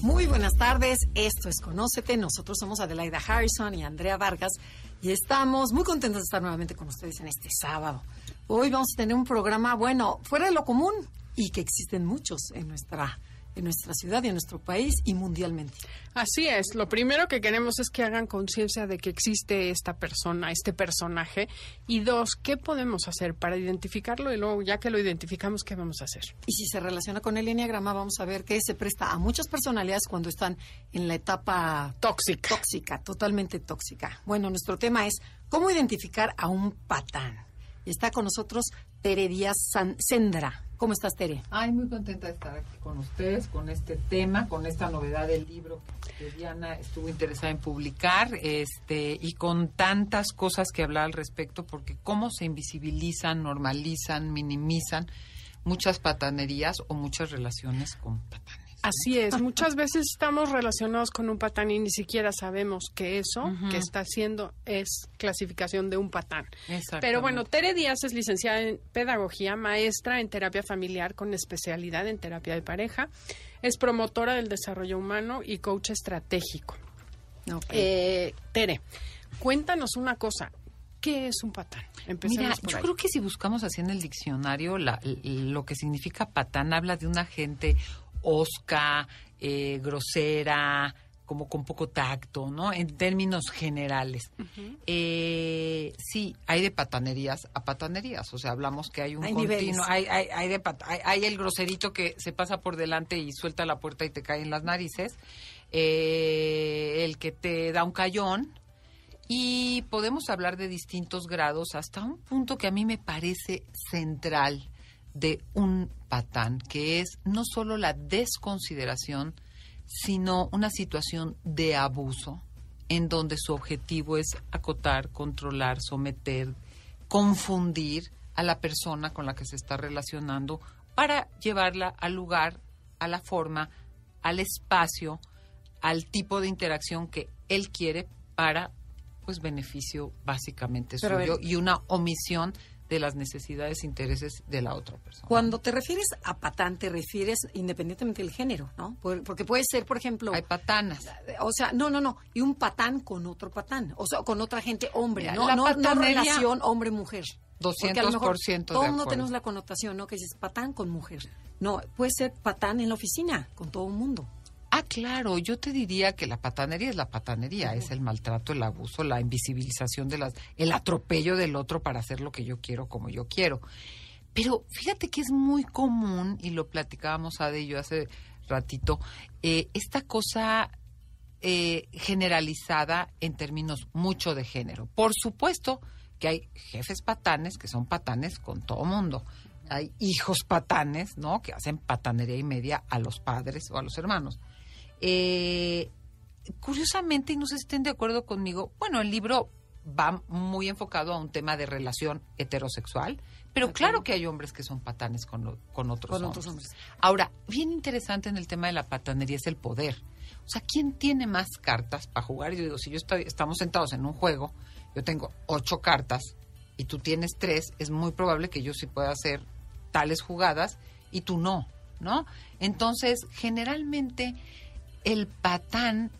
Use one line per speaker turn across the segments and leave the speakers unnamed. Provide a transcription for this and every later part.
Muy buenas tardes, esto es Conócete, nosotros somos Adelaida Harrison y Andrea Vargas y estamos muy contentos de estar nuevamente con ustedes en este sábado. Hoy vamos a tener un programa, bueno, fuera de lo común y que existen muchos en nuestra en nuestra ciudad y en nuestro país y mundialmente.
Así es, lo primero que queremos es que hagan conciencia de que existe esta persona, este personaje, y dos, ¿qué podemos hacer para identificarlo? Y luego, ya que lo identificamos, ¿qué vamos a hacer?
Y si se relaciona con el enneagrama, vamos a ver que se presta a muchas personalidades cuando están en la etapa
tóxica.
Tóxica, totalmente tóxica. Bueno, nuestro tema es cómo identificar a un patán. Y está con nosotros Tere Díaz Sendra. ¿Cómo estás, Tere?
Ay, muy contenta de estar aquí con ustedes, con este tema, con esta novedad del libro que Diana estuvo interesada en publicar, este, y con tantas cosas que hablar al respecto, porque cómo se invisibilizan, normalizan, minimizan muchas patanerías o muchas relaciones con patanes.
Así es, muchas veces estamos relacionados con un patán y ni siquiera sabemos que eso que está haciendo es clasificación de un patán. Pero bueno, Tere Díaz es licenciada en pedagogía, maestra en terapia familiar con especialidad en terapia de pareja, es promotora del desarrollo humano y coach estratégico. Eh, Tere, cuéntanos una cosa. ¿Qué es un patán?
Mira, yo creo que si buscamos así en el diccionario, lo que significa patán habla de una gente osca, eh, grosera, como con poco tacto, ¿no? En términos generales. Eh, sí, hay de patanerías a patanerías, o sea, hablamos que hay un continuo, hay, hay, hay, de hay, el groserito que se pasa por delante y suelta la puerta y te cae en las narices, eh, el que te da un cayón, y podemos hablar de distintos grados hasta un punto que a mí me parece central de un patán, que es no solo la desconsideración, sino una situación de abuso en donde su objetivo es acotar, controlar, someter, confundir a la persona con la que se está relacionando para llevarla al lugar, a la forma, al espacio, al tipo de interacción que él quiere para pues beneficio básicamente suyo y una omisión de las necesidades e intereses de la otra persona.
Cuando te refieres a patán, te refieres independientemente del género, ¿no? Porque puede ser, por ejemplo...
Hay patanas.
O sea, no, no, no. Y un patán con otro patán. O sea, con otra gente hombre, ¿no? no, relación hombre-mujer.
200%
Todo el mundo tenemos la connotación, ¿no? Que es patán con mujer. No, puede ser patán en la oficina, con todo el mundo.
Ah, claro, yo te diría que la patanería es la patanería, es el maltrato, el abuso, la invisibilización de las, el atropello del otro para hacer lo que yo quiero como yo quiero. Pero fíjate que es muy común, y lo platicábamos a de yo hace ratito, eh, esta cosa eh, generalizada en términos mucho de género. Por supuesto que hay jefes patanes que son patanes con todo mundo. Hay hijos patanes, ¿no? Que hacen patanería y media a los padres o a los hermanos. Eh, curiosamente, y no sé si estén de acuerdo conmigo, bueno, el libro va muy enfocado a un tema de relación heterosexual, pero claro que hay hombres que son patanes con, con, otros, hombres. Ahora, bien interesante en el tema de la patanería es el poder. O sea, ¿quién tiene más cartas para jugar? Yo digo, si yo estoy, estamos sentados en un juego, yo tengo ocho cartas y tú tienes tres, es muy probable que yo sí pueda hacer tales jugadas y tú no, ¿no? Entonces, generalmente el patán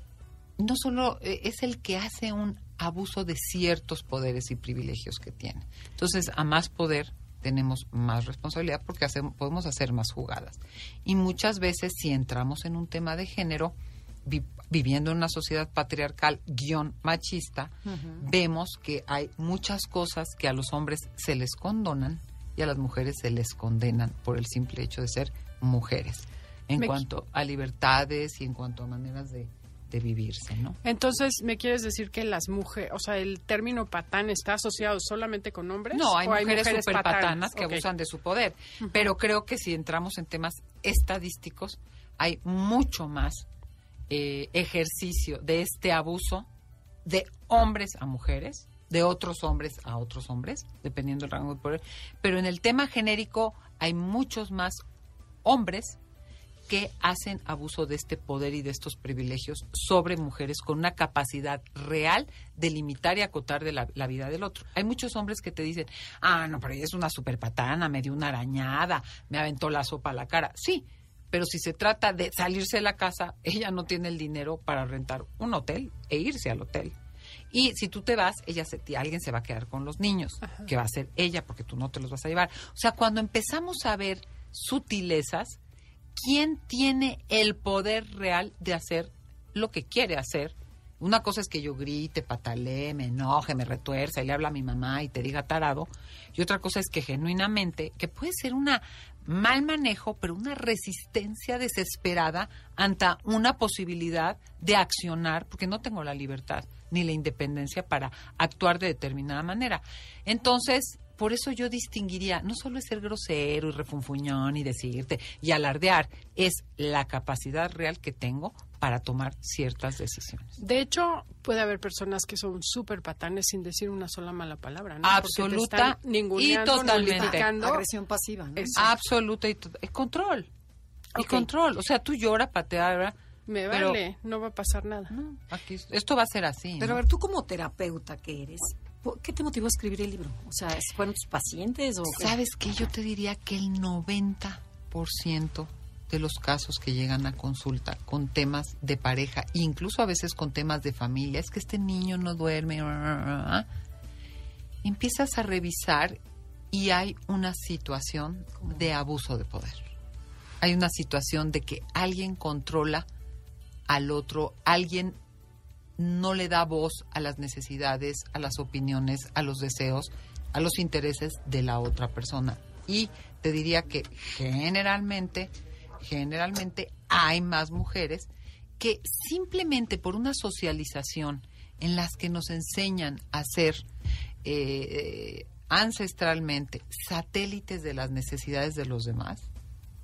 no solo eh, es el que hace un abuso de ciertos poderes y privilegios que tiene. Entonces, a más poder tenemos más responsabilidad porque podemos hacer más jugadas. Y muchas veces, si entramos en un tema de género, viviendo en una sociedad patriarcal guion machista, vemos que hay muchas cosas que a los hombres se les condonan y a las mujeres se les condenan por el simple hecho de ser mujeres en cuanto a libertades y en cuanto a maneras de, vivirse, ¿no?
Entonces, ¿me quieres decir que las mujeres, o sea, el término patán está asociado solamente con hombres?
No, hay, mujeres, super patanas que abusan de su poder, pero creo que si entramos en temas estadísticos, hay mucho más eh, ejercicio de este abuso de hombres a mujeres, de otros hombres a otros hombres, dependiendo del rango de poder, pero en el tema genérico hay muchos más hombres que hacen abuso de este poder y de estos privilegios sobre mujeres con una capacidad real de limitar y acotar de la, vida del otro. Hay muchos hombres que te dicen, ah, no, pero ella es una super patana, me dio una arañada, me aventó la sopa a la cara. Sí, pero si se trata de salirse de la casa, ella no tiene el dinero para rentar un hotel e irse al hotel. Y si tú te vas, ella se, alguien se va a quedar con los niños, que va a ser ella, porque tú no te los vas a llevar. O sea, cuando empezamos a ver sutilezas, quién tiene el poder real de hacer lo que quiere hacer. Una cosa es que yo grite, patalee, me enoje, me retuerza y le habla a mi mamá y te diga tarado. Y otra cosa es que genuinamente, que puede ser una mal manejo, pero una resistencia desesperada ante una posibilidad de accionar, porque no tengo la libertad ni la independencia para actuar de determinada manera. Entonces, por eso yo distinguiría, no solo es ser grosero y refunfuñón y decirte y alardear, es la capacidad real que tengo para tomar ciertas decisiones.
De hecho, puede haber personas que son súper patanes sin decir una sola mala palabra, ¿no?
Absoluta y totalmente.
Agresión pasiva. ¿no?
Absoluta y, control. Y control. O sea, tú llora, patea,
me vale, no va a pasar nada.
aquí, esto va a ser así.
Pero a ver, tú como terapeuta que eres, ¿Qué te motivó a escribir el libro? O sea, ¿fueron tus pacientes o
¿Sabes qué? Yo te diría que el 90% de los casos que llegan a consulta con temas de pareja, incluso a veces con temas de familia, es que este niño no duerme, empiezas a revisar y hay una situación de abuso de poder. Hay una situación de que alguien controla al otro, alguien no le da voz a las necesidades, a las opiniones, a los deseos, a los intereses de la otra persona. Y te diría que generalmente, generalmente hay más mujeres que simplemente por una socialización en las que nos enseñan a ser eh, ancestralmente satélites de las necesidades de los demás,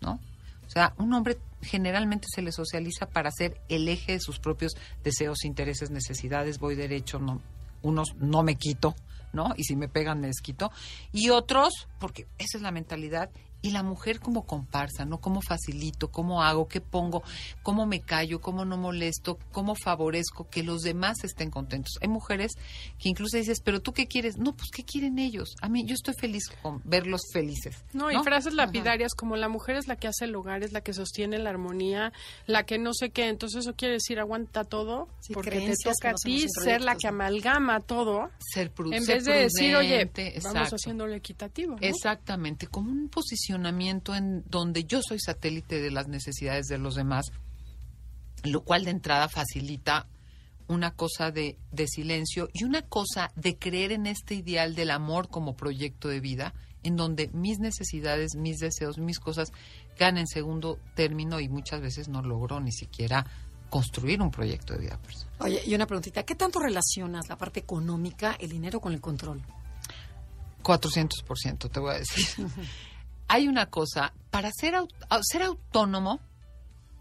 ¿no? O sea, un hombre generalmente se le socializa para ser el eje de sus propios deseos, intereses, necesidades, voy derecho, no, unos no me quito, ¿no? Y si me pegan me desquito. Y otros, porque esa es la mentalidad, y la mujer como comparsa, ¿no? ¿Cómo facilito? ¿Cómo hago? ¿Qué pongo? ¿Cómo me callo? ¿Cómo no molesto? ¿Cómo favorezco que los demás estén contentos? Hay mujeres que incluso dices, pero tú qué quieres? No, pues ¿qué quieren ellos? A mí yo estoy feliz con verlos felices.
No, y frases lapidarias como la mujer es la que hace el hogar, es la que sostiene la armonía, la que no sé qué. Entonces eso quiere decir aguanta todo porque te toca a ti ser la que amalgama todo.
Ser, prudente.
En vez de decir, oye, vamos haciéndolo equitativo.
Exactamente, como una posición en donde yo soy satélite de las necesidades de los demás, lo cual de entrada facilita una cosa de, de, silencio y una cosa de creer en este ideal del amor como proyecto de vida, en donde mis necesidades, mis deseos, mis cosas quedan en segundo término y muchas veces no logro ni siquiera construir un proyecto de vida personal.
Oye, y una preguntita, ¿qué tanto relacionas la parte económica, el dinero con el control?
400%, te voy a decir. hay una cosa, para ser, ser autónomo,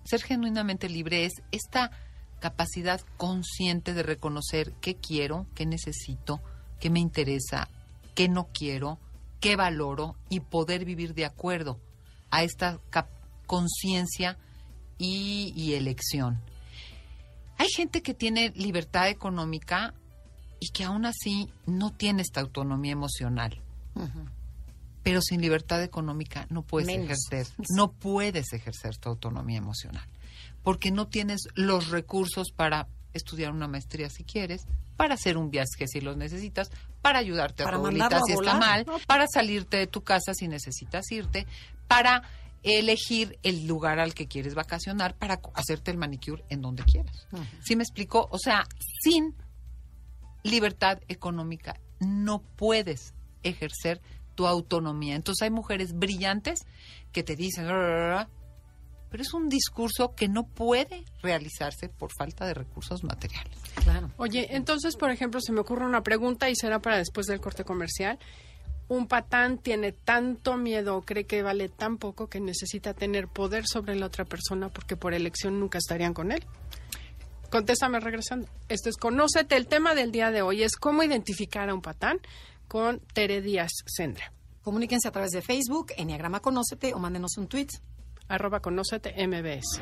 ser genuinamente libre es esta capacidad consciente de reconocer qué quiero, qué necesito, qué me interesa, qué no quiero, qué valoro y poder vivir de acuerdo a esta conciencia y, elección. Hay gente que tiene libertad económica y que aún así no tiene esta autonomía emocional pero sin libertad económica no puedes ejercer, no puedes ejercer tu autonomía emocional, porque no tienes los recursos para estudiar una maestría si quieres, para hacer un viaje si lo necesitas, para ayudarte a tu abuelita si está mal, para salirte de tu casa si necesitas irte, para elegir el lugar al que quieres vacacionar, para hacerte el manicure en donde quieras. ¿Sí me explico? O sea, sin libertad económica no puedes ejercer tu autonomía. Entonces hay mujeres brillantes que te dicen, pero es un discurso que no puede realizarse por falta de recursos materiales.
Claro. Oye, entonces, por ejemplo, se me ocurre una pregunta y será para después del corte comercial. Un patán tiene tanto miedo, cree que vale tan poco que necesita tener poder sobre la otra persona porque por elección nunca estarían con él. Contéstame regresando. Esto es Conócete. El tema del día de hoy es cómo identificar a un patán con Tere Díaz Sendra.
Comuníquense a través de Facebook, Enneagrama Conócete o mándenos un tweet.
Arroba Conócete MBS.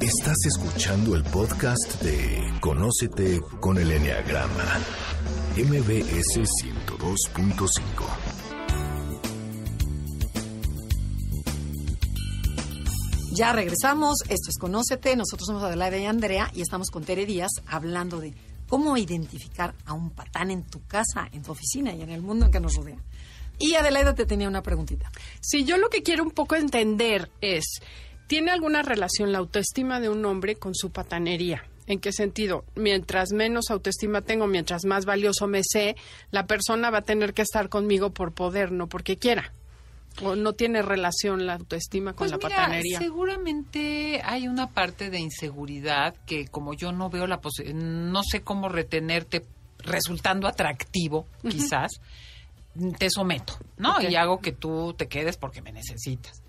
Estás escuchando el podcast de Conócete con el Enneagrama. MBS 102.5.
Ya regresamos, esto es Conócete, nosotros somos Adelaida y Andrea y estamos con Tere Díaz hablando de cómo identificar a un patán en tu casa, en tu oficina y en el mundo en que nos rodea. Y Adelaida te tenía una preguntita.
Sí, yo lo que quiero un poco entender es, ¿tiene alguna relación la autoestima de un hombre con su patanería? ¿En qué sentido? Mientras menos autoestima tengo, mientras más valioso me sé, la persona va a tener que estar conmigo por poder, no porque quiera. ¿O no tiene relación la autoestima con
pues
la
mira,
patanería?
Seguramente hay una parte de inseguridad que como yo no veo la posibilidad, no sé cómo retenerte resultando atractivo, quizás, te someto, ¿no? Y hago que tú te quedes porque me necesitas.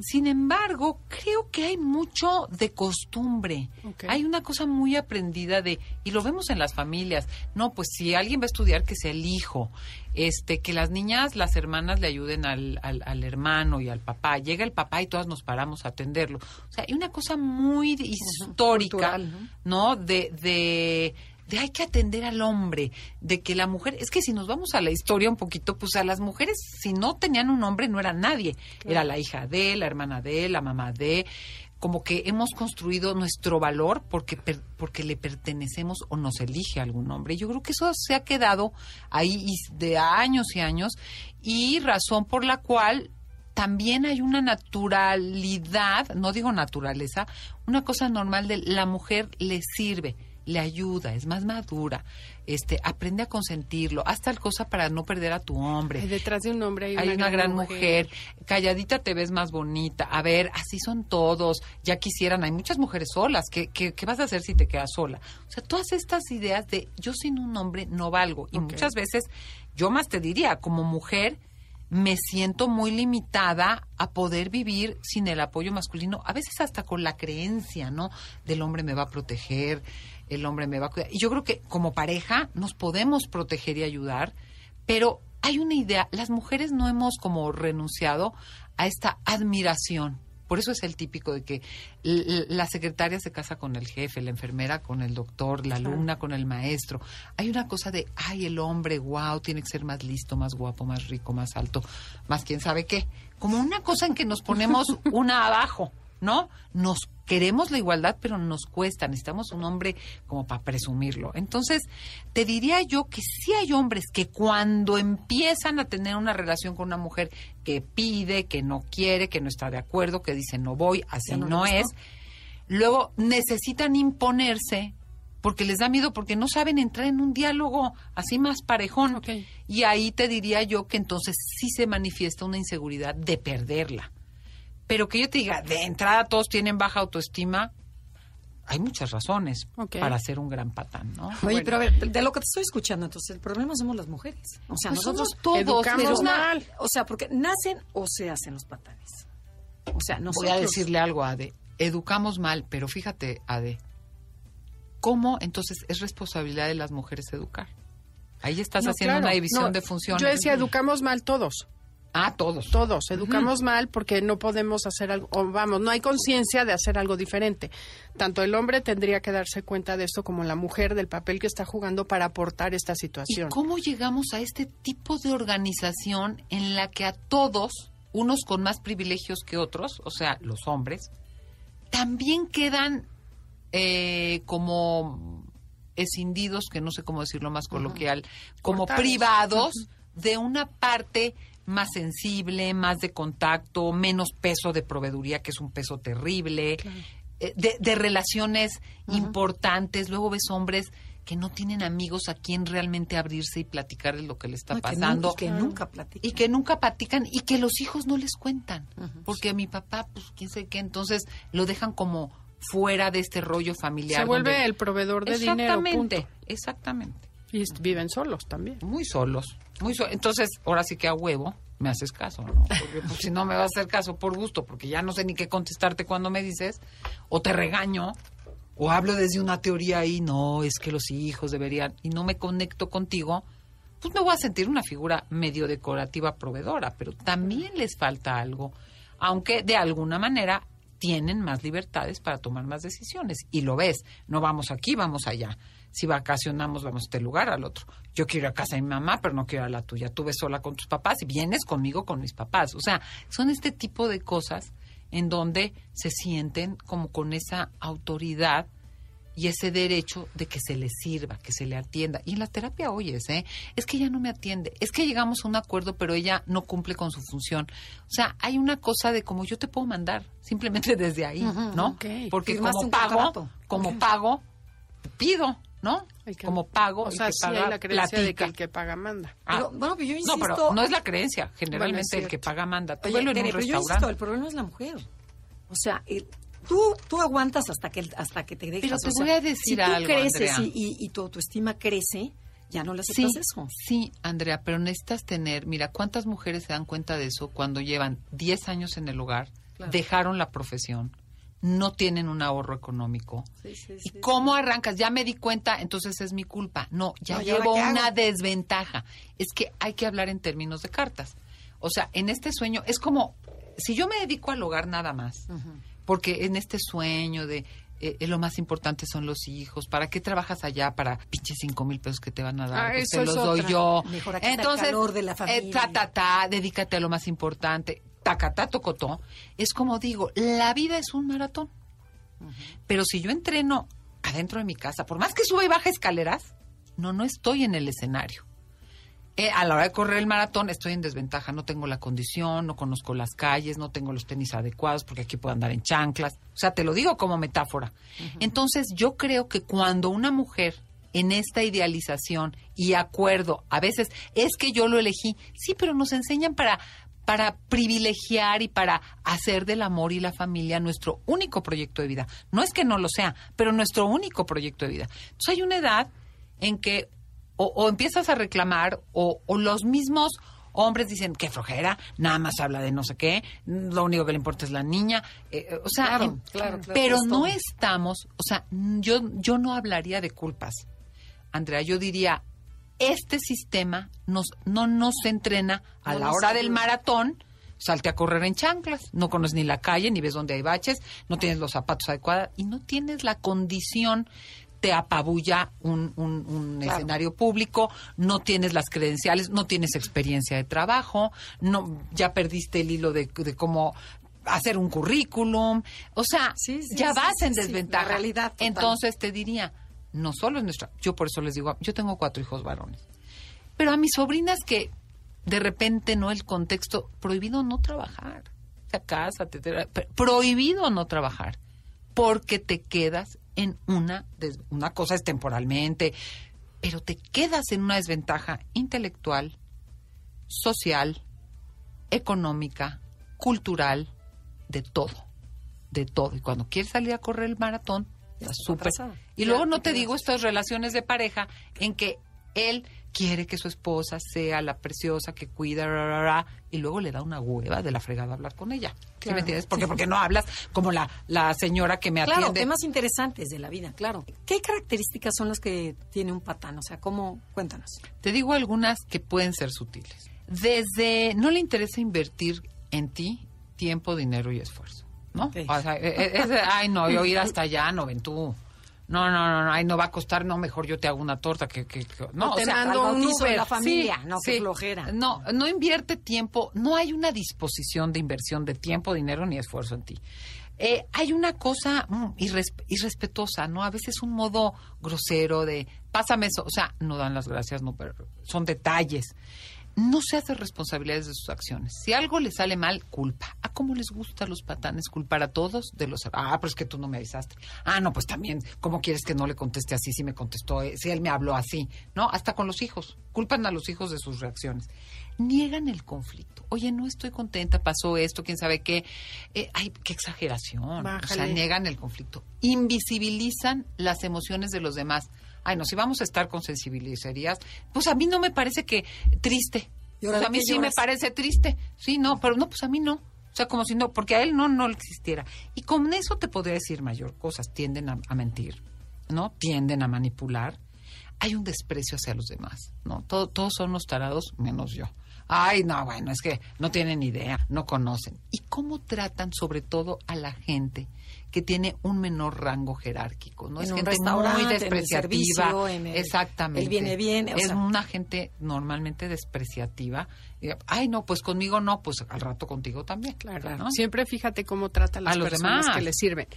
Sin embargo, creo que hay mucho de costumbre. Hay una cosa muy aprendida de, y lo vemos en las familias, no, pues si alguien va a estudiar, que sea el hijo, este, que las niñas, las hermanas le ayuden al, al, al hermano y al papá. Llega el papá y todas nos paramos a atenderlo. O sea, hay una cosa muy histórica,
cultural,
¿no? De, de, de hay que atender al hombre, de que la mujer, es que si nos vamos a la historia un poquito, pues a las mujeres, si no tenían un hombre, no era nadie. Era la hija de, la hermana de, la mamá de, como que hemos construido nuestro valor porque, per- porque le pertenecemos o nos elige algún hombre. Yo creo que eso se ha quedado ahí de años y años y razón por la cual también hay una naturalidad, no digo naturaleza, una cosa normal de la mujer le sirve, le ayuda, es más madura, este, aprende a consentirlo, haz tal cosa para no perder a tu hombre.
Ay, detrás de un hombre hay,
Hay una gran mujer. calladita te ves más bonita. A ver, así son todos. Ya quisieran, hay muchas mujeres solas. ¿Qué, qué, qué vas a hacer si te quedas sola? O sea, todas estas ideas de yo sin un hombre no valgo. Y muchas veces, yo más te diría, como mujer, me siento muy limitada a poder vivir sin el apoyo masculino, a veces hasta con la creencia, ¿no? Del hombre me va a proteger, el hombre me va a cuidar. Y yo creo que como pareja nos podemos proteger y ayudar, pero hay una idea, las mujeres no hemos como renunciado a esta admiración. Por eso es el típico de que la secretaria se casa con el jefe, la enfermera con el doctor, la alumna con el maestro. Hay una cosa de, ay, el hombre, wow, tiene que ser más listo, más guapo, más rico, más alto, más quién sabe qué. Como una cosa en que nos ponemos una abajo, ¿no? Nos queremos la igualdad, pero nos cuesta. Necesitamos un hombre como para presumirlo. Entonces, te diría yo que sí hay hombres que cuando empiezan a tener una relación con una mujer que pide, que no quiere, que no está de acuerdo, que dice no voy, así
no
es, luego necesitan imponerse porque les da miedo, porque no saben entrar en un diálogo así más parejón. Y ahí te diría yo que entonces sí se manifiesta una inseguridad de perderla. Pero que yo te diga, de entrada todos tienen baja autoestima, hay muchas razones para ser un gran patán, ¿no?
Oye,
Bueno.
pero a ver, de lo que te estoy escuchando, entonces el problema somos las mujeres. O sea,
Pues
nosotros
todos,
educamos mal.
O sea, porque nacen o se hacen los patanes. O sea, nosotros...
Voy a decirle algo a Ade. Educamos mal, pero fíjate, Ade, ¿cómo entonces es responsabilidad de las mujeres educar? Ahí estás
No,
haciendo
claro.
una división
No,
de funciones.
Yo decía, educamos mal todos.
Ah, todos.
Todos, educamos mal porque no podemos hacer algo, o vamos, no hay conciencia de hacer algo diferente. Tanto el hombre tendría que darse cuenta de esto como la mujer del papel que está jugando para aportar esta
¿Y
situación.
cómo llegamos a este tipo de organización en la que a todos, unos con más privilegios que otros, o sea, los hombres, también quedan eh, como escindidos, que no sé cómo decirlo más coloquial, como
Cortados.
privados de una parte más sensible, más de contacto, menos peso de proveeduría, que es un peso terrible, eh, de, de relaciones importantes. Luego ves hombres que no tienen amigos a quien realmente abrirse y platicar de lo que le está
No, que nun-
pasando.
y que nunca platican.
Y que nunca platican y que los hijos no les cuentan. Porque a mi papá, pues quién sabe qué, entonces lo dejan como fuera de este rollo familiar.
Se vuelve
donde-
el proveedor de dinero, punto.
Exactamente, exactamente.
Y viven solos también.
Muy solos, muy Entonces, ahora sí que a huevo me haces caso, ¿no? Porque pues, si no me vas a hacer caso por gusto, porque ya no sé ni qué contestarte cuando me dices, o te regaño, o hablo desde una teoría y no, es que los hijos deberían, y no me conecto contigo, pues me voy a sentir una figura medio decorativa proveedora, pero también les falta algo, aunque de alguna manera tienen más libertades para tomar más decisiones. Y lo ves, no vamos aquí, vamos allá. Si vacacionamos, vamos a este lugar, al otro. Yo quiero ir a casa de mi mamá, pero no quiero ir a la tuya. Tú ves sola con tus papás y vienes conmigo con mis papás. O sea, son este tipo de cosas en donde se sienten como con esa autoridad y ese derecho de que se le sirva, que se le atienda. Y en la terapia oyes, ¿eh? Es que ella no me atiende, es que llegamos a un acuerdo, pero ella no cumple con su función. O sea, hay una cosa de como yo te puedo mandar, simplemente desde ahí, ¿no? Porque como pago, como pago, pido, ¿no? como pago,
o sea, sí hay la creencia de que el que paga manda.
Ah. pero, bueno, yo insisto,
no, pero no es la creencia. Generalmente el que paga manda. Tú en un pero yo insisto,
el problema es la mujer. O sea, el, tú, tú aguantas hasta que, hasta que te dejas.
Pero te voy a decir si tú
creces y, tu autoestima crece, ya no le aceptas eso.
Sí, Andrea, pero necesitas tener, mira, ¿cuántas mujeres se dan cuenta de eso cuando llevan 10 años en el hogar, dejaron la profesión, no tienen un ahorro económico? ¿Y cómo arrancas? Ya me di cuenta, entonces es mi culpa. No, ya llevo una desventaja. Es que hay que hablar en términos de cartas. O sea, en este sueño es como, si yo me dedico al hogar nada más, porque en este sueño de eh, eh, lo más importante son los hijos. ¿Para qué trabajas allá? Para pinches cinco mil pesos que te van a dar. Ah, pues te los doy yo. Entonces,
de la
eh, ta, ta, ta, dedícate a lo más importante. Tacatá, tocotó. Es como digo, la vida es un maratón. Pero si yo entreno adentro de mi casa, por más que suba y baja escaleras, no, no estoy en el escenario. Eh, a la hora de correr el maratón estoy en desventaja, no tengo la condición, no conozco las calles, no tengo los tenis adecuados porque aquí puedo andar en chanclas. O sea, te lo digo como metáfora. Entonces, yo creo que cuando una mujer en esta idealización y acuerdo, a veces es que yo lo elegí, sí, pero nos enseñan para para privilegiar y para hacer del amor y la familia nuestro único proyecto de vida. No es que no lo sea, pero nuestro único proyecto de vida. Entonces hay una edad en que o, empiezas a reclamar o, los mismos hombres dicen que flojera, nada más habla de no sé qué, lo único que le importa es la niña, eh, eh, o sea, em, pero no estamos, o sea, yo yo no hablaría de culpas, Andrea, yo diría este sistema nos no nos entrena a la hora del maratón. Salte a correr en chanclas, no conoces ni la calle, ni ves dónde hay baches, no tienes los zapatos adecuados y no tienes la condición te apabulla un, un, escenario público, no tienes las credenciales, no tienes experiencia de trabajo, no ya perdiste el hilo de, cómo hacer un currículum, o sea, ya vas en desventaja.
realidad.
Entonces te diría, no solo es nuestra, yo por eso les digo, yo tengo cuatro hijos varones, pero a mis sobrinas que de repente no el contexto prohibido no trabajar, o casa, prohibido no trabajar, porque te quedas en una, una cosa es temporalmente, pero te quedas en una desventaja intelectual, social, económica, cultural, de todo, de todo. Y cuando quieres salir a correr el maratón, ya súper. Y luego no te digo estas relaciones de pareja en que él quiere que su esposa sea la preciosa que cuida, y luego le da una hueva de la fregada hablar con ella. ¿Sí me entiendes? Porque, porque no hablas como la, la señora que me atiende.
Claro, temas interesantes de la vida, claro. ¿Qué características son las que tiene un patán? O sea, ¿cómo? Cuéntanos.
Te digo algunas que pueden ser sutiles. Desde, no le interesa invertir en ti tiempo, dinero y esfuerzo, ¿no? O sea, e, e, es, ay, no, yo ir hasta allá, no, ven tú no, no, no, no, ahí no va a costar, no, mejor yo te hago una torta que, que, no,
o, sea, mando un Uber. la familia, no, que flojera.
No, no invierte tiempo, no hay una disposición de inversión de tiempo, dinero ni esfuerzo en ti. Eh, hay una cosa mm, irrespetuosa, ¿no? A veces un modo grosero de, pásame eso, o sea, no dan las gracias, no, pero son detalles no se hace responsabilidades de sus acciones. Si algo le sale mal, culpa. ¿A cómo les gusta a los patanes culpar a todos de los Ah, pero es que tú no me avisaste. Ah, no, pues también, ¿cómo quieres que no le conteste así si me contestó, eh, si él me habló así? ¿No? Hasta con los hijos. Culpan a los hijos de sus reacciones. Niegan el conflicto. Oye, no estoy contenta, pasó esto, quién sabe qué. Eh, ay, qué exageración. O sea, niegan el conflicto. Invisibilizan las emociones de los demás ay, no, si vamos a estar con sensibilizarías, pues a mí no me parece que triste. Pues a mí sí me parece triste. Sí, no, pero no, pues a mí no. O sea, como si no, porque a él no, no existiera. Y con eso te podría decir mayor cosas. Tienden a, mentir, ¿no? Tienden a manipular. Hay un desprecio hacia los demás, ¿no? todos son los tarados menos yo. Ay, no, bueno, es que no tienen idea, no conocen. ¿Y cómo tratan sobre todo a la gente que tiene un menor rango jerárquico, ¿no?
es
gente
muy
despreciativa. exactamente.
Él viene bien.
es una gente normalmente despreciativa. Ay, no, pues conmigo no, pues al rato contigo también.
Claro, Siempre fíjate cómo trata a las personas que le sirven.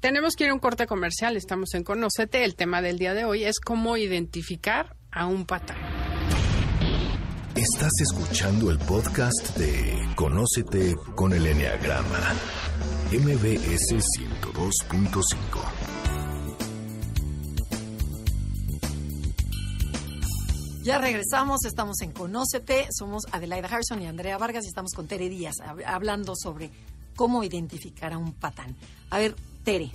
Tenemos que ir a un corte comercial, estamos en Conocete. El tema del día de hoy es cómo identificar a un patán.
Estás escuchando el podcast de Conócete con el Enneagrama, MBS 102.5.
Ya regresamos, estamos en Conócete, somos Adelaida Harrison y Andrea Vargas y estamos con Tere Díaz hablando sobre cómo identificar a un patán. A ver, Tere,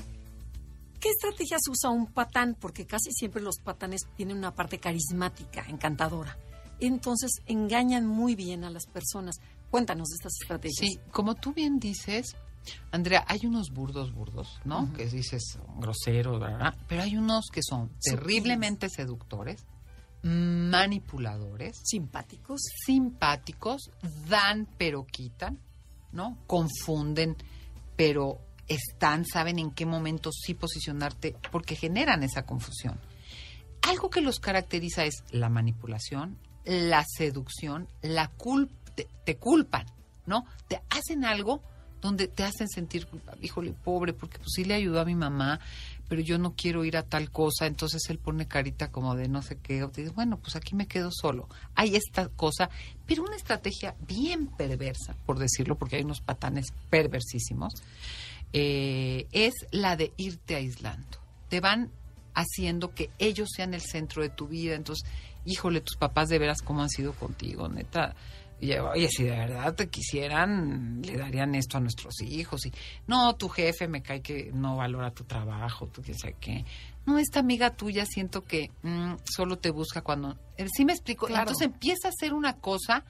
¿qué estrategias usa un patán? Porque casi siempre los patanes tienen una parte carismática, encantadora entonces engañan muy bien a las personas. Cuéntanos de estas estrategias.
Sí, como tú bien dices, Andrea, hay unos burdos burdos, ¿no? Que dices groseros, ¿verdad? Pero hay unos que son terriblemente seductores, manipuladores,
simpáticos,
simpáticos, dan pero quitan, ¿no? Confunden, pero están, saben en qué momento sí posicionarte porque generan esa confusión. Algo que los caracteriza es la manipulación, la seducción, la culpa, te, culpan, ¿no? Te hacen algo donde te hacen sentir culpable. Híjole, pobre, porque pues sí le ayudó a mi mamá, pero yo no quiero ir a tal cosa, entonces él pone carita como de no sé qué, o te dice, bueno, pues aquí me quedo solo. Hay esta cosa, pero una estrategia bien perversa, por decirlo, porque hay unos patanes perversísimos, eh, es la de irte aislando. Te van haciendo que ellos sean el centro de tu vida, entonces híjole, tus papás de veras cómo han sido contigo, neta. Y, oye, si de verdad te quisieran, le darían esto a nuestros hijos. Y no, tu jefe me cae que no valora tu trabajo, tú quién sabe qué. No, esta amiga tuya siento que mm, solo te busca cuando. Eh, sí me explico. Entonces empieza a hacer una cosa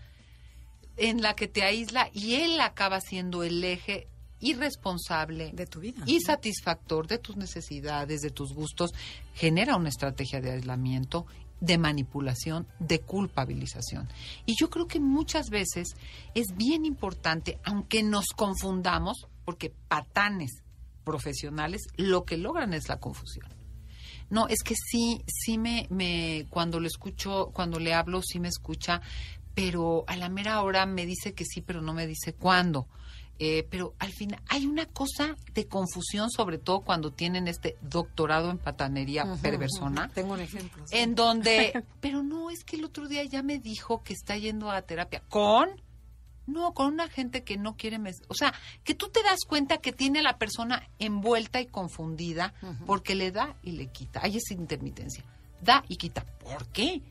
en la que te aísla y él acaba siendo el eje irresponsable
de tu vida
y satisfactor de tus necesidades, de tus gustos, genera una estrategia de aislamiento de manipulación, de culpabilización. Y yo creo que muchas veces es bien importante, aunque nos confundamos, porque patanes profesionales lo que logran es la confusión. No, es que sí, sí me, me, cuando lo escucho, cuando le hablo, sí me escucha, pero a la mera hora me dice que sí, pero no me dice cuándo. Eh, pero al final hay una cosa de confusión, sobre todo cuando tienen este doctorado en patanería perversona.
Tengo un ejemplo.
En donde, pero no, es que el otro día ya me dijo que está yendo a terapia. ¿Con? No, con una gente que no quiere... O sea, que tú te das cuenta que tiene a la persona envuelta y confundida porque le da y le quita. Hay esa intermitencia. Da y quita. ¿Por qué?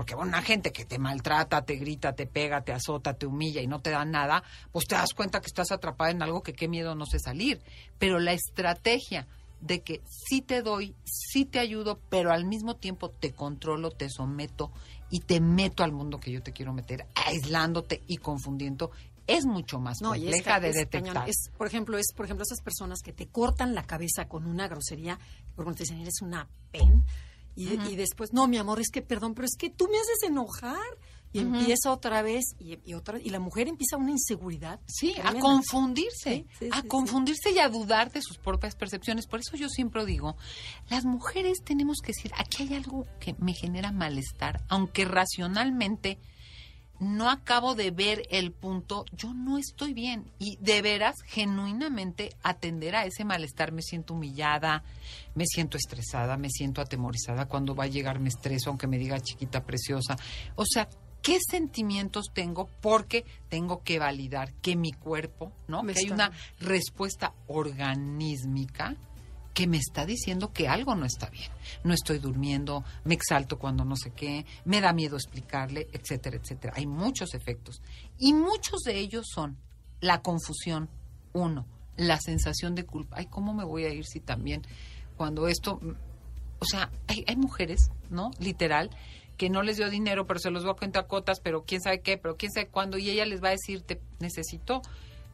Porque una gente que te maltrata, te grita, te pega, te azota, te humilla y no te da nada, pues te das cuenta que estás atrapada en algo que qué miedo no sé salir. Pero la estrategia de que sí te doy, sí te ayudo, pero al mismo tiempo te controlo, te someto y te meto al mundo que yo te quiero meter, aislándote y confundiendo, es mucho más compleja de detectar.
Es, por ejemplo, es por ejemplo esas personas que te cortan la cabeza con una grosería, por te dicen eres una pen y, después, no, mi amor, es que perdón, pero es que tú me haces enojar. Y empieza otra vez y, otra y la mujer empieza una inseguridad.
Sí, a confundirse, a confundirse y a dudar de sus propias percepciones. Por eso yo siempre digo, las mujeres tenemos que decir, aquí hay algo que me genera malestar, aunque racionalmente no acabo de ver el punto, yo no estoy bien. Y de veras, genuinamente, atender a ese malestar, me siento humillada, me siento estresada, me siento atemorizada. Cuando va a llegar me estreso, aunque me diga chiquita preciosa. O sea, ¿qué sentimientos tengo? Porque tengo que validar que mi cuerpo, ¿no? que hay una respuesta organísmica que me está diciendo que algo no está bien. No estoy durmiendo, me exalto cuando no sé qué, me da miedo explicarle, etcétera, etcétera. Hay muchos efectos. Y muchos de ellos son la confusión, uno, la sensación de culpa. Ay, ¿cómo me voy a ir si también cuando esto... O sea, hay, hay mujeres, ¿no? Literal, que no les dio dinero, pero se los va a cuenta cotas, pero quién sabe qué, pero quién sabe cuándo, y ella les va a decir, te necesito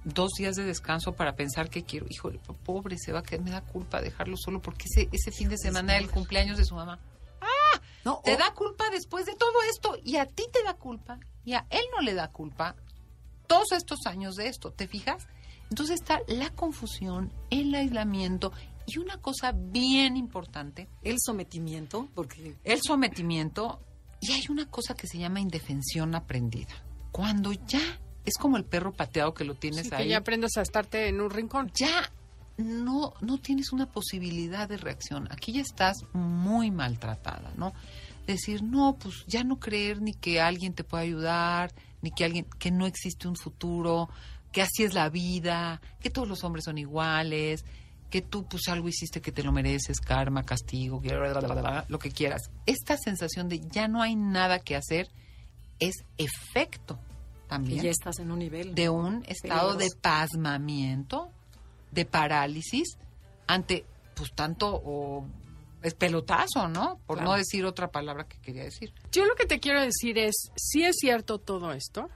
dos días de descanso para pensar que quiero. Híjole, pobre, se va a quedar, me da culpa dejarlo solo porque ese, ese fin de semana era el cumpleaños de su mamá. ¡Ah! No, te da culpa después de todo esto y a ti te da culpa y a él no le da culpa todos estos años de esto, ¿te fijas? Entonces está la confusión, el aislamiento y una cosa bien importante.
El sometimiento, porque...
El sometimiento y hay una cosa que se llama indefensión aprendida. Cuando ya es como el perro pateado que lo tienes ahí.
Que ya aprendes a estarte en un rincón.
Ya no, no tienes una posibilidad de reacción. Aquí ya estás muy maltratada, ¿no? Decir, no, pues ya no creer ni que alguien te pueda ayudar, ni que alguien, que no existe un futuro, que así es la vida, que todos los hombres son iguales, que tú pues algo hiciste que te lo mereces, karma, castigo, lo que quieras. Esta sensación de ya no hay nada que hacer es efecto también.
Y ya estás en un nivel.
De un estado de pasmamiento, de parálisis, ante pues tanto o es pelotazo, ¿no? Por no decir otra palabra que quería decir.
Yo lo que te quiero decir es, sí es cierto todo esto,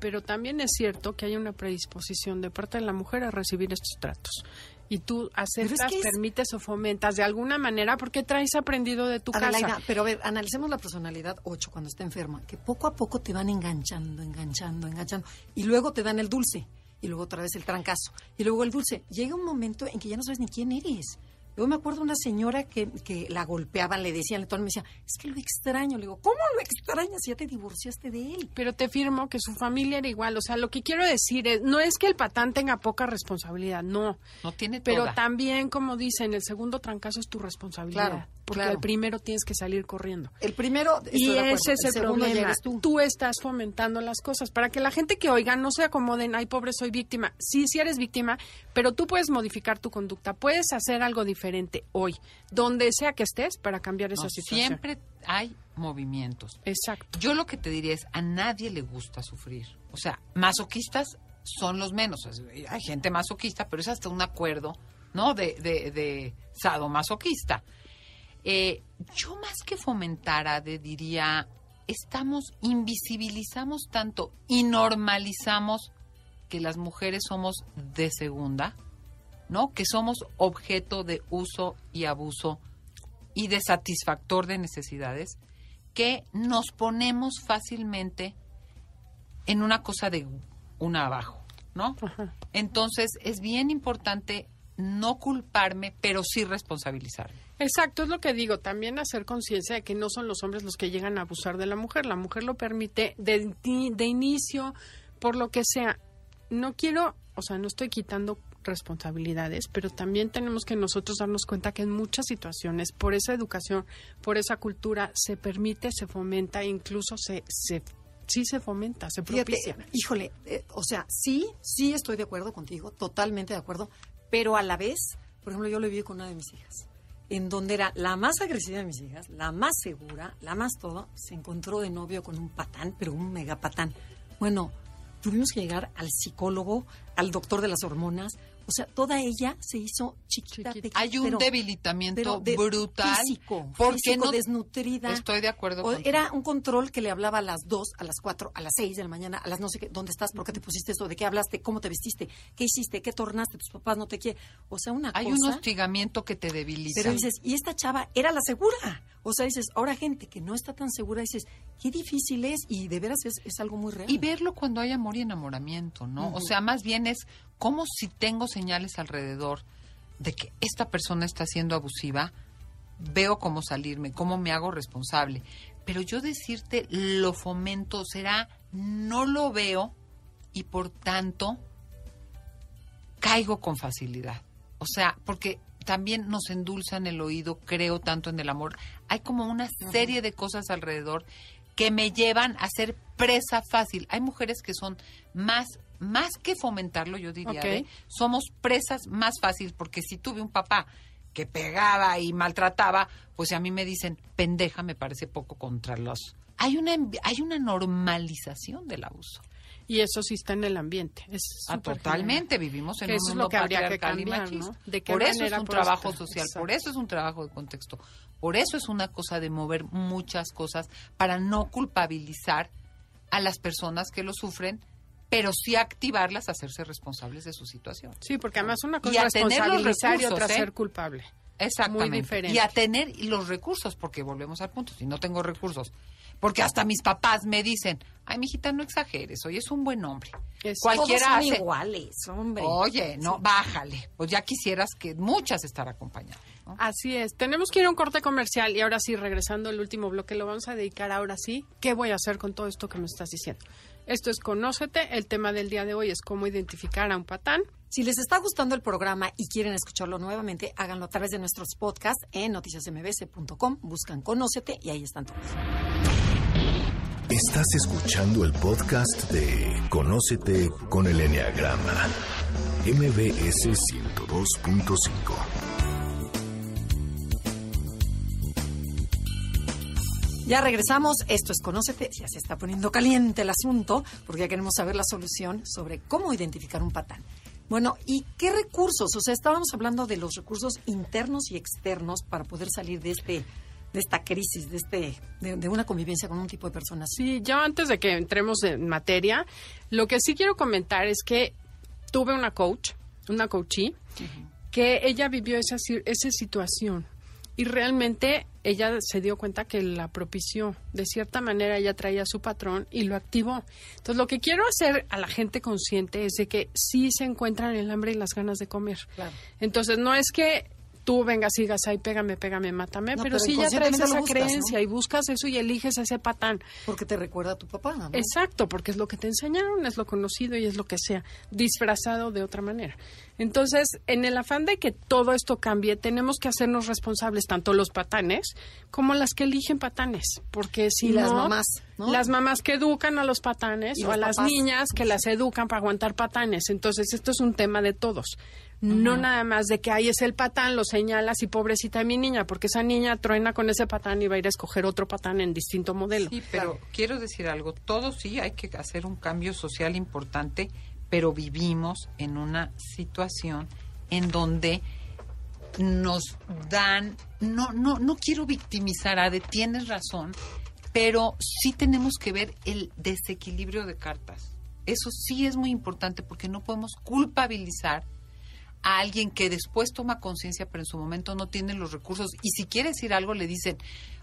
pero también es cierto que hay una predisposición de parte de la mujer a recibir estos tratos y tú aceptas, permites o fomentas de alguna manera porque traes aprendido de tu casa.
Pero a ver, analicemos la personalidad 8 cuando está enferma, que poco a poco te van enganchando, enganchando, enganchando y luego te dan el dulce y luego otra vez el trancazo y luego el dulce. Llega un momento en que ya no sabes ni quién eres. Yo me acuerdo una señora que, que la golpeaban, le decían, todo me decía, es que lo extraño. Le digo, ¿cómo lo extrañas si ya te divorciaste de él?
Pero te firmo que su familia era igual. O sea, lo que quiero decir es, no es que el patán tenga poca responsabilidad, no.
No tiene
Pero también, como dicen, el segundo trancazo es tu responsabilidad.
Claro
porque el primero tienes que salir corriendo.
El primero,
y ese es el, problema. Tú. estás fomentando las cosas para que la gente que oiga no se acomoden, ay, pobre, soy víctima. Sí, sí eres víctima, pero tú puedes modificar tu conducta, puedes hacer algo diferente hoy, donde sea que estés, para cambiar esa situación.
Siempre hay movimientos.
Exacto.
Yo lo que te diría es, a nadie le gusta sufrir. O sea, masoquistas son los menos. Hay gente masoquista, pero es hasta un acuerdo, ¿no? De, de, de sadomasoquista. Eh, yo más que fomentar, diría, estamos, invisibilizamos tanto y normalizamos que las mujeres somos de segunda, ¿no? Que somos objeto de uso y abuso y de satisfactor de necesidades, que nos ponemos fácilmente en una cosa de una abajo, ¿no? Entonces es bien importante no culparme, pero sí responsabilizarme.
Exacto, es lo que digo. También hacer conciencia de que no son los hombres los que llegan a abusar de la mujer. La mujer lo permite de, de inicio, por lo que sea. No quiero, o sea, no estoy quitando responsabilidades, pero también tenemos que nosotros darnos cuenta que en muchas situaciones, por esa educación, por esa cultura, se permite, se fomenta, incluso se, se sí se fomenta, se propicia.
híjole, eh, o sea, sí, sí estoy de acuerdo contigo, totalmente de acuerdo, pero a la vez, por ejemplo, yo lo viví con una de mis hijas en donde era la más agresiva de mis hijas, la más segura, la más todo, se encontró de novio con un patán, pero un mega patán. Bueno, tuvimos que llegar al psicólogo, al doctor de las hormonas, o sea, toda ella se hizo chiquita.
Hay un debilitamiento brutal.
Físico, porque no, desnutrida.
Estoy de acuerdo.
con era un control que le hablaba a las 2, a las 4, a las 6 de la mañana, a las no sé qué, ¿dónde estás? ¿Por qué te pusiste eso? ¿De qué hablaste? ¿Cómo te vestiste? ¿Qué hiciste? ¿Qué tornaste? ¿Tus papás no te quieren? O sea, una
Hay un hostigamiento que te debilita.
Pero dices, y esta chava era la segura. O sea, dices, ahora gente que no está tan segura, dices, qué difícil es y de veras es, es algo muy real.
Y verlo cuando hay amor y enamoramiento, ¿no? O sea, más bien es como si tengo señales alrededor de que esta persona está siendo abusiva, veo cómo salirme, cómo me hago responsable. Pero yo decirte lo fomento será no lo veo y por tanto caigo con facilidad. O sea, porque también nos endulzan el oído, creo tanto en el amor. Hay como una serie de cosas alrededor que me llevan a ser presa fácil. Hay mujeres que son más más que fomentarlo, yo diría, somos presas más fáciles, porque si tuve un papá que pegaba y maltrataba, pues a mí me dicen, pendeja, me parece poco contra los... Hay una, hay una normalización del abuso.
Y eso sí está en el ambiente. Es
ah, totalmente, vivimos en un mundo que habría que cambiar, por eso es un trabajo social, por eso es un trabajo de contexto, por eso es una cosa de mover muchas cosas para no culpabilizar a las personas que lo sufren pero sí activarlas a hacerse responsables de su situación.
Sí, porque además una cosa es responsabilizar y otra ¿eh? ser culpable.
Exactamente. Muy diferente. Y a tener los recursos, porque volvemos al punto, si no tengo recursos, porque hasta mis papás me dicen, ay, mijita, no exageres, hoy es un buen hombre.
Cualquiera son iguales, hombre.
Oye, no, bájale. Pues ya quisieras que muchas estar acompañadas.
Así es. Tenemos que ir a un corte comercial y ahora sí, regresando al último bloque, lo vamos a dedicar ahora sí. ¿Qué voy a hacer con todo esto que me estás diciendo? Esto es Conócete. El tema del día de hoy es cómo identificar a un patán.
Si les está gustando el programa y quieren escucharlo nuevamente, háganlo a través de nuestros podcasts en noticiasmbc.com. Buscan Conócete y ahí están todos.
Estás escuchando el podcast de Conócete con el Enneagrama, MBS 102.5.
Ya regresamos. Esto es Conócete. Ya se está poniendo caliente el asunto porque ya queremos saber la solución sobre cómo identificar un patán. Bueno, ¿y qué recursos? O sea, estábamos hablando de los recursos internos y externos para poder salir de este de esta crisis, de este de, una convivencia con un tipo de personas.
Sí, yo antes de que entremos en materia, lo que sí quiero comentar es que tuve una coach, una coachee, que ella vivió esa, esa situación y realmente ella se dio cuenta que la propició. De cierta manera ella traía su patrón y lo activó. Entonces lo que quiero hacer a la gente consciente es de que sí se encuentran el hambre y las ganas de comer. Entonces no es que tú vengas y digas, ay, pégame, pégame, mátame, pero, sí ya traes esa creencia y buscas eso y eliges ese patán.
Porque te recuerda a tu papá, ¿no?
Exacto, porque es lo que te enseñaron, es lo conocido y es lo que sea, disfrazado de otra manera. Entonces, en el afán de que todo esto cambie, tenemos que hacernos responsables, tanto los patanes como las que eligen patanes, porque si
y las mamás,
las mamás que educan a los patanes o a las niñas que las educan para aguantar patanes. Entonces, esto es un tema de todos. No nada más de que ahí es el patán, lo señalas y pobrecita mi niña, porque esa niña truena con ese patán y va a ir a escoger otro patán en distinto modelo.
Sí, pero quiero decir algo, todo sí hay que hacer un cambio social importante, pero vivimos en una situación en donde nos dan, no, no, no quiero victimizar a de tienes razón, pero sí tenemos que ver el desequilibrio de cartas. Eso sí es muy importante porque no podemos culpabilizar a alguien que después toma conciencia, pero en su momento no tiene los recursos. Y si quiere decir algo, le dicen,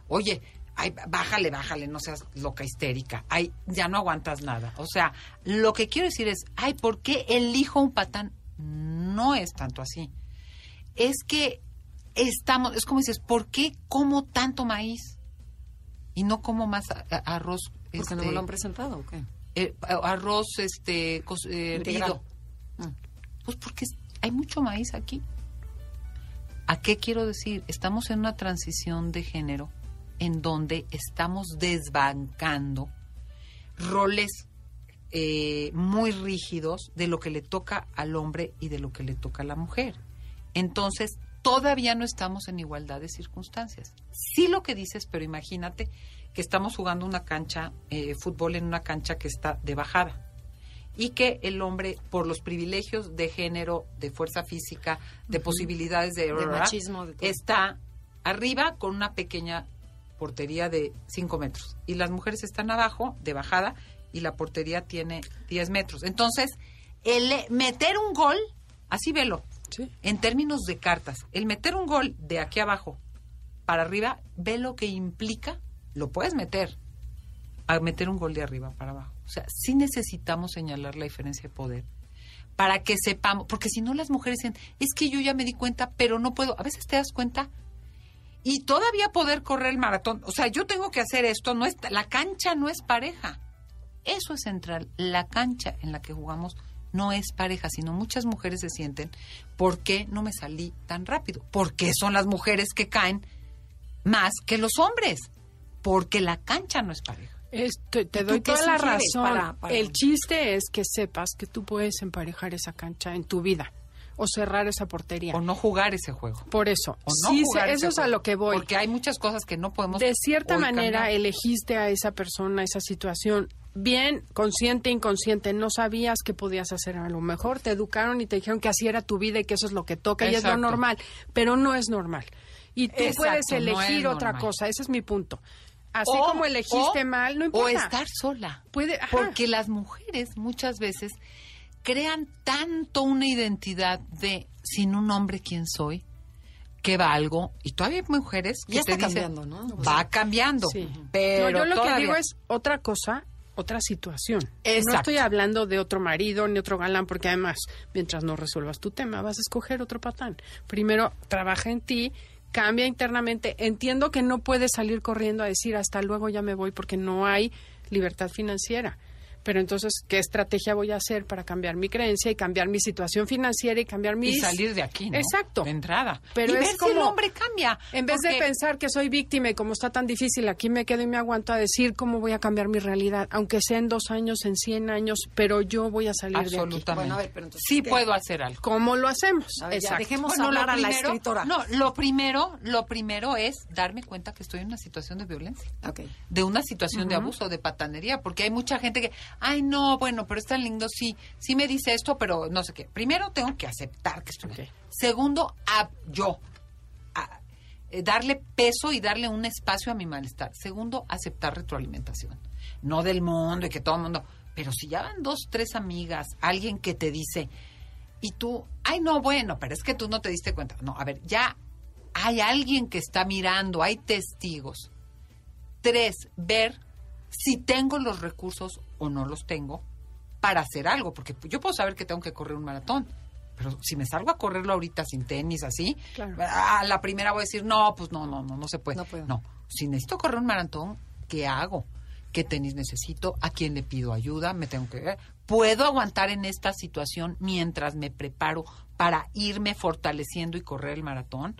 oye, ay, bájale, bájale, no seas loca histérica. Ay, ya no aguantas nada. O sea, lo que quiero decir es, ay, ¿por qué elijo un patán? No es tanto así. Es que estamos, es como dices, ¿por qué como tanto maíz? Y no como más arroz.
¿Porque no me lo han presentado o qué?
Eh, arroz, este, eh, mm. Pues porque hay mucho maíz aquí. ¿A qué quiero decir? Estamos en una transición de género en donde estamos desbancando roles eh, muy rígidos de lo que le toca al hombre y de lo que le toca a la mujer. Entonces, todavía no estamos en igualdad de circunstancias. Sí lo que dices, pero imagínate que estamos jugando una cancha, eh, fútbol en una cancha que está de bajada y que el hombre, por los privilegios de género, de fuerza física, de posibilidades de,
machismo,
está arriba con una pequeña portería de 5 metros y las mujeres están abajo de bajada y la portería tiene 10 metros. Entonces, el meter un gol, así velo, en términos de cartas, el meter un gol de aquí abajo para arriba, ve lo que implica, lo puedes meter, a meter un gol de arriba para abajo. O sea, sí necesitamos señalar la diferencia de poder para que sepamos, porque si no las mujeres dicen, es que yo ya me di cuenta, pero no puedo. A veces te das cuenta y todavía poder correr el maratón. O sea, yo tengo que hacer esto, no es, la cancha no es pareja. Eso es central. La cancha en la que jugamos no es pareja, sino muchas mujeres se sienten, ¿por qué no me salí tan rápido? Porque son las mujeres que caen más que los hombres, porque la cancha no es pareja.
Este, te doy toda la razón. El chiste es que sepas que tú puedes emparejar esa cancha en tu vida o cerrar esa portería.
O no jugar ese juego.
Por eso. sí, eso es a lo que voy.
Porque hay muchas cosas que no podemos.
De cierta manera elegiste a esa persona, esa situación. Bien, consciente, inconsciente, no sabías que podías hacer. A lo mejor te educaron y te dijeron que así era tu vida y que eso es lo que toca y es lo normal, pero no es normal. Y tú puedes elegir otra cosa, ese es mi punto Así como elegiste mal, no importa.
O estar sola. Puede, Porque las mujeres muchas veces crean tanto una identidad de sin un hombre quién soy, que valgo, y todavía hay mujeres que te dicen, ¿no? va cambiando. Pero
yo lo que digo es otra cosa, otra situación. No estoy hablando de otro marido ni otro galán, porque además, mientras no resuelvas tu tema, vas a escoger otro patán. Primero, trabaja en ti, cambia internamente. Entiendo que no puedes salir corriendo a decir hasta luego ya me voy porque no hay libertad financiera pero entonces, ¿qué estrategia voy a hacer para cambiar mi creencia y cambiar mi situación financiera y cambiar mi...
Y salir de aquí, ¿no?
Exacto.
De entrada.
Pero
y
es
ver
como...
si el hombre cambia.
En vez de pensar que soy víctima y como está tan difícil, aquí me quedo y me aguanto a decir cómo voy a cambiar mi realidad, aunque sea en dos años, en cien años, pero yo voy a salir de aquí.
Bueno, a ver, pero entonces, sí puedo hacer algo.
¿Cómo lo hacemos?
Exacto. dejemos hablar a la escritora.
No, lo primero, lo primero es darme cuenta que estoy en una situación de violencia. De una situación de abuso, de patanería, porque hay mucha gente que, ay, no, bueno, pero es tan lindo, sí, sí me dice esto, pero no sé qué. Primero tengo que aceptar que estoy. Segundo, a, yo. Eh, darle peso y darle un espacio a mi malestar. Segundo, aceptar retroalimentación. No del mundo y que todo el mundo. Pero si ya van dos, tres amigas, alguien que te dice, y tú, ay, no, bueno, pero es que tú no te diste cuenta. No, a ver, ya hay alguien que está mirando, hay testigos. Tres, ver si tengo los recursos o no los tengo para hacer algo, porque yo puedo saber que tengo que correr un maratón, pero si me salgo a correrlo ahorita sin tenis, así, a la primera voy a decir, no, pues no, no, no, no se puede. No, no, si necesito correr un maratón, ¿qué hago? ¿Qué tenis necesito? ¿A quién le pido ayuda? ¿Me tengo que? ¿Puedo aguantar en esta situación mientras me preparo para irme fortaleciendo y correr el maratón?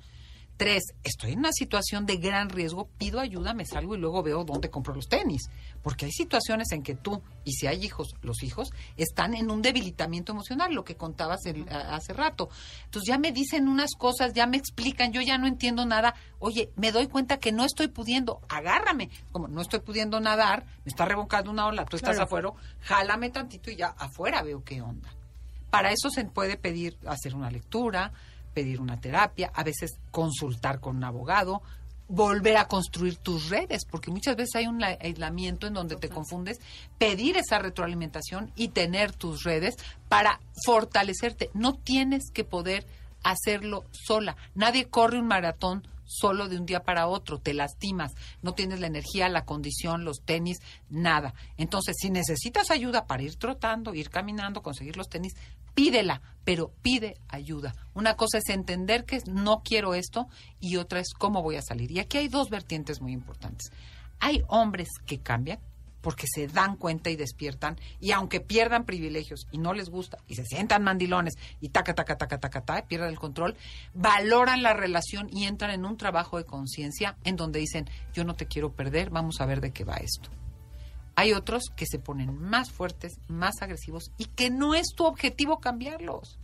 Tres, estoy en una situación de gran riesgo, pido ayuda, me salgo y luego veo dónde compro los tenis. Porque hay situaciones en que tú, y si hay hijos, los hijos, están en un debilitamiento emocional, lo que contabas hace rato. Entonces ya me dicen unas cosas, ya me explican, yo ya no entiendo nada. Oye, me doy cuenta que no estoy pudiendo, agárrame. Como no estoy pudiendo nadar, me está revocando una ola, tú estás afuera, jálame tantito y ya afuera veo qué onda. Para eso se puede pedir hacer una lectura, pedir una terapia, a veces consultar con un abogado, volver a construir tus redes, porque muchas veces hay un aislamiento en donde te confundes, pedir esa retroalimentación y tener tus redes para fortalecerte. No tienes que poder hacerlo sola. Nadie corre un maratón solo de un día para otro, te lastimas, no tienes la energía, la condición, los tenis, nada. Entonces, si necesitas ayuda para ir trotando, ir caminando, conseguir los tenis, pídela, pero pide ayuda. Una cosa es entender que no quiero esto y otra es cómo voy a salir. Y aquí hay dos vertientes muy importantes. Hay hombres que cambian porque se dan cuenta y despiertan y aunque pierdan privilegios y no les gusta y se sientan mandilones y taca, taca, taca, taca, taca, pierdan el control, valoran la relación y entran en un trabajo de conciencia en donde dicen, yo no te quiero perder, vamos a ver de qué va esto. Hay otros que se ponen más fuertes, más agresivos y que no es tu objetivo cambiarlos.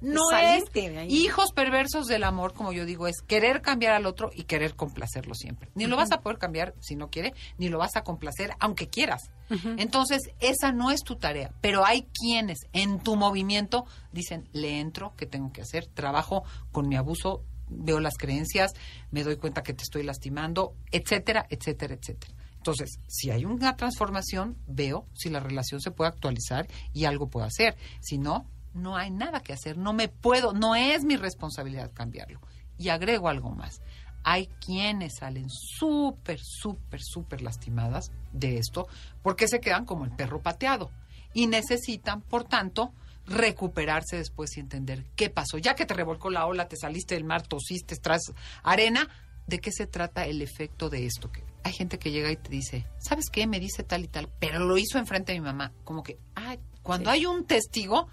No es hijos perversos del amor, como yo digo, es querer cambiar al otro y querer complacerlo siempre. Ni lo vas a poder cambiar si no quiere, ni lo vas a complacer aunque quieras. Entonces, esa no es tu tarea, pero hay quienes en tu movimiento dicen, le entro, ¿qué tengo que hacer? Trabajo con mi abuso, veo las creencias, me doy cuenta que te estoy lastimando, etcétera, etcétera, etcétera. Entonces, si hay una transformación, veo si la relación se puede actualizar y algo puedo hacer. Si no, no hay nada que hacer. No me puedo, no es mi responsabilidad cambiarlo. Y agrego algo más. Hay quienes salen súper, súper, súper lastimadas de esto porque se quedan como el perro pateado y necesitan, por tanto, recuperarse después y entender qué pasó. Ya que te revolcó la ola, te saliste del mar, tosiste, tras arena, ¿de qué se trata el efecto de esto? Que hay gente que llega y te dice, ¿sabes qué? Me dice tal y tal, pero lo hizo enfrente de mi mamá. Como que, ah, cuando hay un testigo,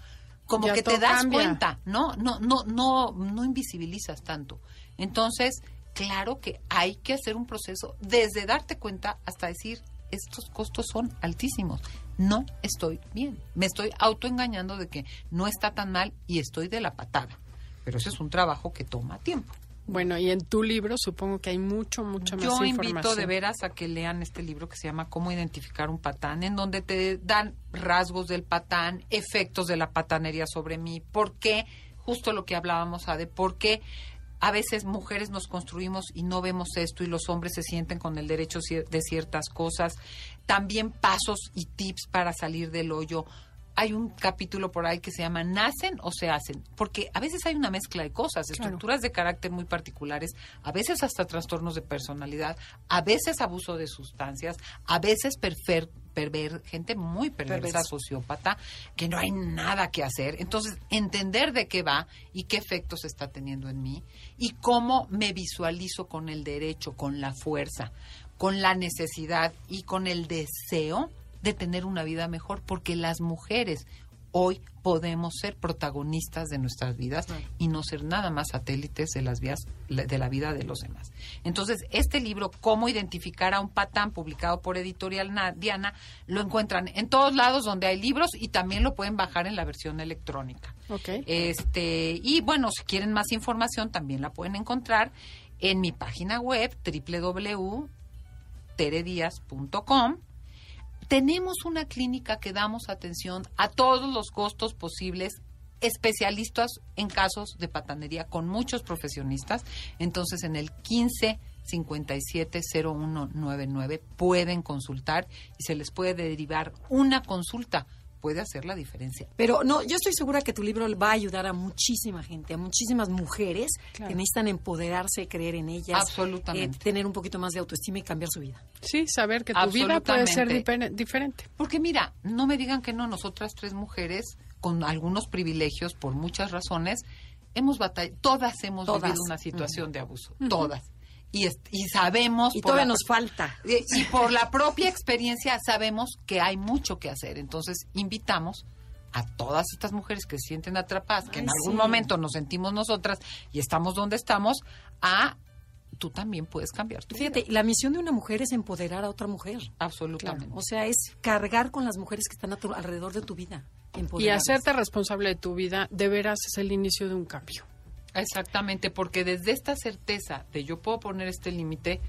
como que te das cuenta, ¿no? No, no, no, no invisibilizas tanto. Entonces, claro que hay que hacer un proceso desde darte cuenta hasta decir, estos costos son altísimos. No estoy bien. Me estoy autoengañando de que no está tan mal y estoy de la patada. Pero eso es un trabajo que toma tiempo.
Bueno, y en tu libro supongo que hay mucho, mucha más información.
Yo invito de veras a que lean este libro que se llama Cómo identificar un patán, en donde te dan rasgos del patán, efectos de la patanería sobre mí, por qué, justo lo que hablábamos, de por qué a veces mujeres nos construimos y no vemos esto y los hombres se sienten con el derecho de ciertas cosas. También pasos y tips para salir del hoyo hay un capítulo por ahí que se llama Nacen o se hacen, porque a veces hay una mezcla de cosas, estructuras de carácter muy particulares, a veces hasta trastornos de personalidad, a veces abuso de sustancias, a veces perfer, perver, gente muy perversa, sociópata, que no hay nada que hacer. Entonces, entender de qué va y qué efectos está teniendo en mí y cómo me visualizo con el derecho, con la fuerza, con la necesidad y con el deseo de tener una vida mejor, porque las mujeres hoy podemos ser protagonistas de nuestras vidas y no ser nada más satélites de las vías de la vida de los demás. Entonces, este libro, Cómo identificar a un patán, publicado por Editorial Diana, lo encuentran en todos lados donde hay libros y también lo pueden bajar en la versión electrónica. Este, y bueno, si quieren más información, también la pueden encontrar en mi página web www.teredias.com tenemos una clínica que damos atención a todos los costos posibles especialistas en casos de patanería con muchos profesionistas. Entonces, en el 15 57 0199 pueden consultar y se les puede derivar una consulta puede hacer la diferencia.
Pero no, yo estoy segura que tu libro va a ayudar a muchísima gente, a muchísimas mujeres que necesitan empoderarse, creer en ellas,
absolutamente,
eh, tener un poquito más de autoestima y cambiar su vida.
Sí, saber que tu vida puede ser diferente.
Porque mira, no me digan que no, nosotras tres mujeres con algunos privilegios por muchas razones hemos batallado, todas hemos vivido una situación de abuso, todas y, y sabemos...
Y todavía nos falta.
Y, por la propia experiencia sabemos que hay mucho que hacer. Entonces, invitamos a todas estas mujeres que se sienten atrapadas, que en algún momento nos sentimos nosotras y estamos donde estamos, a tú también puedes cambiar tu
Fíjate, la misión de una mujer es empoderar a otra mujer.
Absolutamente.
O sea, es cargar con las mujeres que están alrededor de tu vida.
Y hacerte responsable de tu vida, de veras, es el inicio de un cambio.
Exactamente, porque desde esta certeza de yo puedo poner este límite,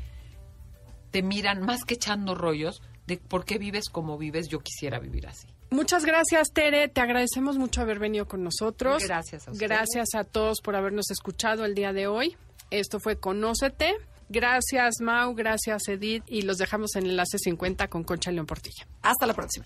te miran más que echando rollos de por qué vives como vives, yo quisiera vivir así.
Muchas gracias, Tere. Te agradecemos mucho haber venido con nosotros.
Gracias a
Gracias a todos por habernos escuchado el día de hoy. Esto fue Conócete. Gracias, Mau. Gracias, Edith. Y los dejamos en Enlace 50 con Concha León Portilla.
Hasta la próxima.